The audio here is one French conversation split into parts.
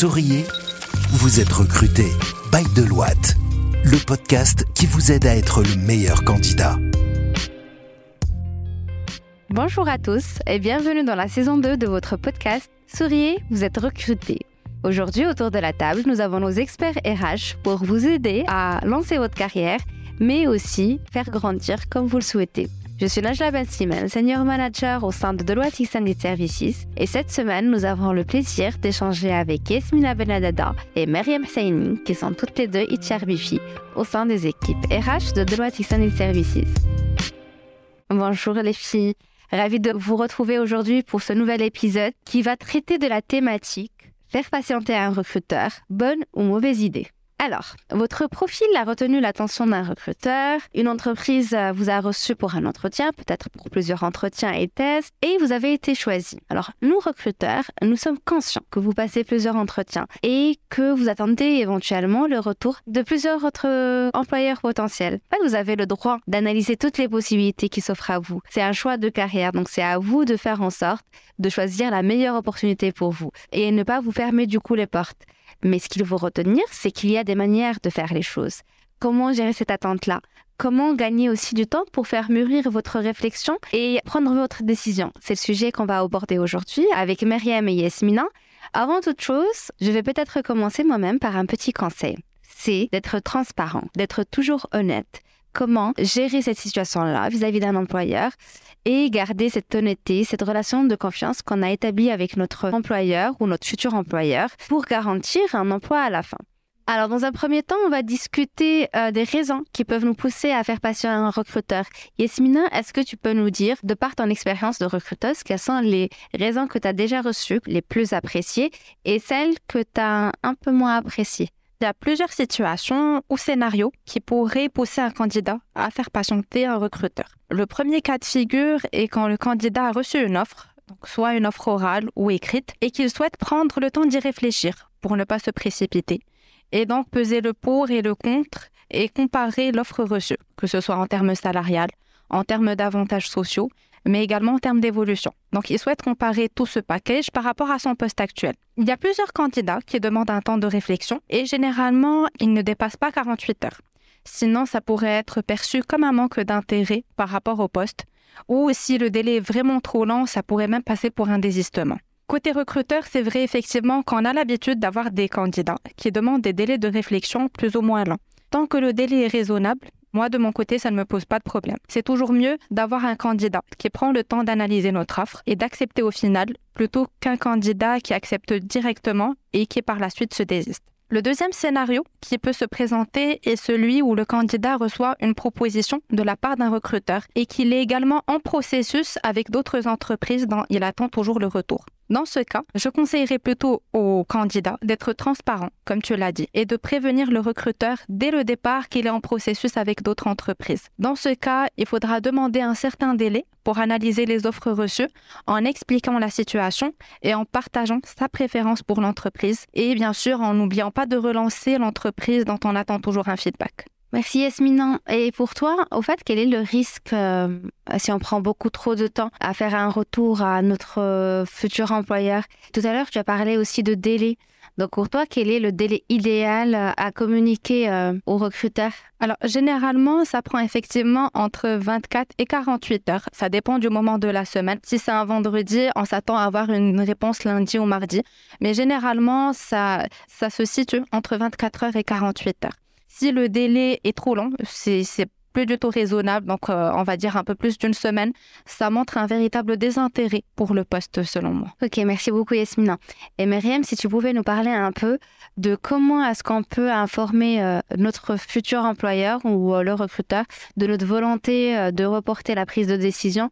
Souriez, vous êtes recruté by Deloitte, le podcast qui vous aide à être le meilleur candidat. Bonjour à tous et bienvenue dans la saison 2 de votre podcast Souriez, vous êtes recruté. Aujourd'hui, autour de la table, nous avons nos experts RH pour vous aider à lancer votre carrière, mais aussi faire grandir comme vous le souhaitez. Je suis Najla Bassiman, senior manager au sein de Deloitte Extended Services et cette semaine, nous avons le plaisir d'échanger avec Yasmina Benadada et Mariam Saini, qui sont toutes les deux HR au sein des équipes RH de Deloitte Extended Services. Bonjour les filles, ravie de vous retrouver aujourd'hui pour ce nouvel épisode qui va traiter de la thématique faire patienter un recruteur, bonne ou mauvaise idée. Alors, votre profil a retenu l'attention d'un recruteur, une entreprise euh, vous a reçu pour un entretien, peut-être pour plusieurs entretiens et tests, et vous avez été choisi. Alors, nous, recruteurs, nous sommes conscients que vous passez plusieurs entretiens et que vous attendez éventuellement le retour de plusieurs autres employeurs potentiels. Vous avez le droit d'analyser toutes les possibilités qui s'offrent à vous. C'est un choix de carrière, donc c'est à vous de faire en sorte de choisir la meilleure opportunité pour vous et ne pas vous fermer du coup les portes. Mais ce qu'il faut retenir, c'est qu'il y a des manières de faire les choses. Comment gérer cette attente-là? Comment gagner aussi du temps pour faire mûrir votre réflexion et prendre votre décision? C'est le sujet qu'on va aborder aujourd'hui avec Myriam et Yasmina. Avant toute chose, je vais peut-être commencer moi-même par un petit conseil. C'est d'être transparent, d'être toujours honnête. Comment gérer cette situation-là vis-à-vis d'un employeur et garder cette honnêteté, cette relation de confiance qu'on a établie avec notre employeur ou notre futur employeur pour garantir un emploi à la fin. Alors, dans un premier temps, on va discuter euh, des raisons qui peuvent nous pousser à faire passer un recruteur. Yasmina, est-ce que tu peux nous dire, de par ton expérience de recruteuse, quelles sont les raisons que tu as déjà reçues, les plus appréciées, et celles que tu as un peu moins appréciées? Il y a plusieurs situations ou scénarios qui pourraient pousser un candidat à faire patienter un recruteur. Le premier cas de figure est quand le candidat a reçu une offre, soit une offre orale ou écrite, et qu'il souhaite prendre le temps d'y réfléchir pour ne pas se précipiter, et donc peser le pour et le contre et comparer l'offre reçue, que ce soit en termes salariales, en termes d'avantages sociaux, mais également en termes d'évolution. Donc, il souhaite comparer tout ce package par rapport à son poste actuel. Il y a plusieurs candidats qui demandent un temps de réflexion et généralement, ils ne dépassent pas 48 heures. Sinon, ça pourrait être perçu comme un manque d'intérêt par rapport au poste ou si le délai est vraiment trop lent, ça pourrait même passer pour un désistement. Côté recruteur, c'est vrai effectivement qu'on a l'habitude d'avoir des candidats qui demandent des délais de réflexion plus ou moins longs. Tant que le délai est raisonnable, moi, de mon côté, ça ne me pose pas de problème. C'est toujours mieux d'avoir un candidat qui prend le temps d'analyser notre offre et d'accepter au final plutôt qu'un candidat qui accepte directement et qui par la suite se désiste. Le deuxième scénario qui peut se présenter est celui où le candidat reçoit une proposition de la part d'un recruteur et qu'il est également en processus avec d'autres entreprises dont il attend toujours le retour. Dans ce cas, je conseillerais plutôt au candidat d'être transparent, comme tu l'as dit, et de prévenir le recruteur dès le départ qu'il est en processus avec d'autres entreprises. Dans ce cas, il faudra demander un certain délai pour analyser les offres reçues en expliquant la situation et en partageant sa préférence pour l'entreprise et bien sûr en n'oubliant pas de relancer l'entreprise dont on attend toujours un feedback. Merci Yasmina. Et pour toi, au fait, quel est le risque euh, si on prend beaucoup trop de temps à faire un retour à notre euh, futur employeur? Tout à l'heure, tu as parlé aussi de délai. Donc pour toi, quel est le délai idéal euh, à communiquer aux recruteurs? Alors généralement, ça prend effectivement entre 24 et 48 heures. Ça dépend du moment de la semaine. Si c'est un vendredi, on s'attend à avoir une réponse lundi ou mardi. Mais généralement, ça, ça se situe entre 24 heures et 48 heures. Si le délai est trop long, c'est plus du tout raisonnable, donc euh, on va dire un peu plus d'une semaine, ça montre un véritable désintérêt pour le poste selon moi. Ok, merci beaucoup Yasmina. Et Myriam, si tu pouvais nous parler un peu de comment est-ce qu'on peut informer euh, notre futur employeur ou euh, le recruteur de notre volonté de reporter la prise de décision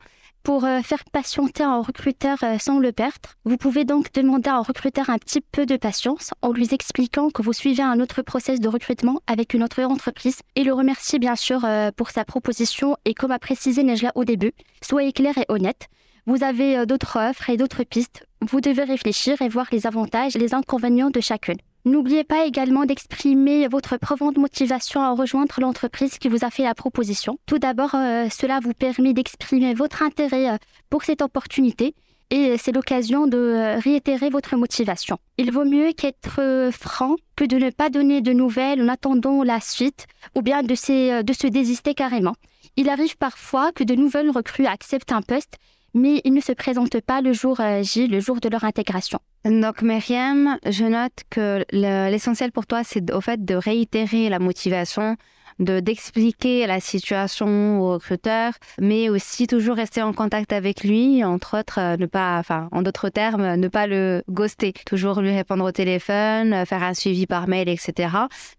pour euh, faire patienter un recruteur euh, sans le perdre, vous pouvez donc demander à un recruteur un petit peu de patience en lui expliquant que vous suivez un autre process de recrutement avec une autre entreprise et le remercier bien sûr euh, pour sa proposition et comme a précisé Nejla au début, soyez clair et honnête. Vous avez d'autres offres et d'autres pistes. Vous devez réfléchir et voir les avantages et les inconvénients de chacune. N'oubliez pas également d'exprimer votre profonde motivation à rejoindre l'entreprise qui vous a fait la proposition. Tout d'abord, euh, cela vous permet d'exprimer votre intérêt euh, pour cette opportunité, et c'est l'occasion de réitérer votre motivation. Il vaut mieux qu'être franc que de ne pas donner de nouvelles en attendant la suite ou bien de se désister carrément. Il arrive parfois que de nouvelles recrues acceptent un poste mais ils ne se présentent pas le jour J, le jour de leur intégration. Donc, Myriam, je note que l'essentiel pour toi, c'est au fait de réitérer la motivation, de d'expliquer la situation au recruteur, mais aussi toujours rester en contact avec lui, entre autres, euh, ne pas, en d'autres termes, ne pas le ghoster, toujours lui répondre au téléphone, euh, faire un suivi par mail, etc.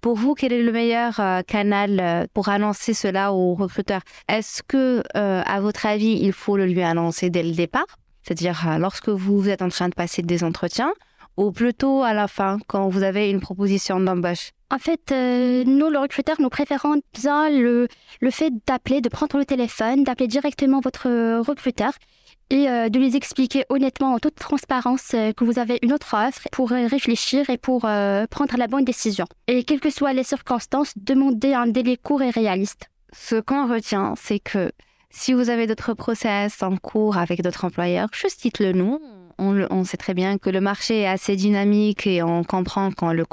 Pour vous, quel est le meilleur euh, canal pour annoncer cela au recruteur? Est-ce que, à votre avis, il faut le lui annoncer dès le départ? C'est-à-dire lorsque vous êtes en train de passer des entretiens, ou plutôt à la fin, quand vous avez une proposition d'embauche? En fait, euh, nous, le recruteur, nous préférons bien le, le fait d'appeler, de prendre le téléphone, d'appeler directement votre recruteur et euh, de lui expliquer honnêtement, en toute transparence, euh, que vous avez une autre offre pour réfléchir et pour prendre la bonne décision. Et quelles que soient les circonstances, demandez un délai court et réaliste. Ce qu'on retient, c'est que si vous avez d'autres process en cours avec d'autres employeurs, juste dites-le nous on, sait très bien que le marché est assez dynamique et on comprend quand le,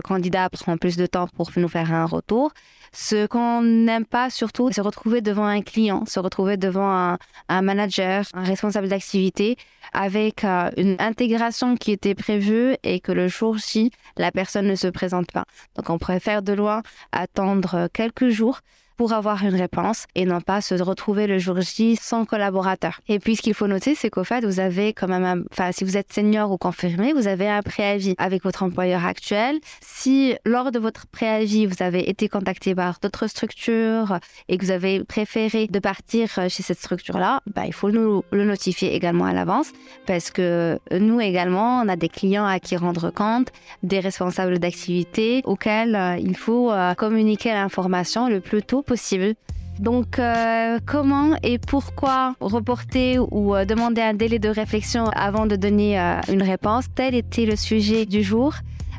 candidat prend plus de temps pour nous faire un retour. Ce qu'on n'aime pas surtout, c'est se retrouver devant un client, se retrouver devant un, manager, un responsable d'activité avec euh, une intégration qui était prévue et que le jour-ci, la personne ne se présente pas. Donc on préfère de loin attendre quelques jours pour avoir une réponse et non pas se retrouver le jour J sans collaborateur. Et puis ce qu'il faut noter, c'est qu'au fait, vous avez quand même, enfin si vous êtes senior ou confirmé, vous avez un préavis avec votre employeur actuel. Si lors de votre préavis, vous avez été contacté par d'autres structures et que vous avez préféré de partir chez cette structure-là, bah, il faut nous le notifier également à l'avance parce que nous également, on a des clients à qui rendre compte, des responsables d'activité auxquels euh, il faut euh, communiquer l'information le plus tôt possible. Donc, euh, comment et pourquoi reporter ou euh, demander un délai de réflexion avant de donner euh, une réponse? Tel était le sujet du jour.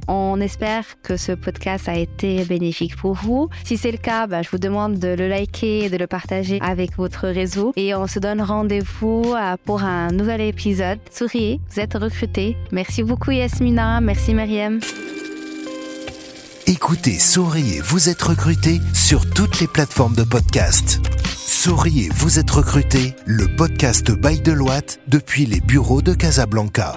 On espère que ce podcast a été bénéfique pour vous. Si c'est le cas, bah, je vous demande de le liker et de le partager avec votre réseau. Et on se donne rendez-vous pour un nouvel épisode. Souriez, vous êtes recrutés. Merci beaucoup Yasmina, merci Mariam. Écoutez Souriez, vous êtes recruté sur toutes les plateformes de podcast. Souriez, vous êtes recruté, le podcast Bail de Loite depuis les bureaux de Casablanca.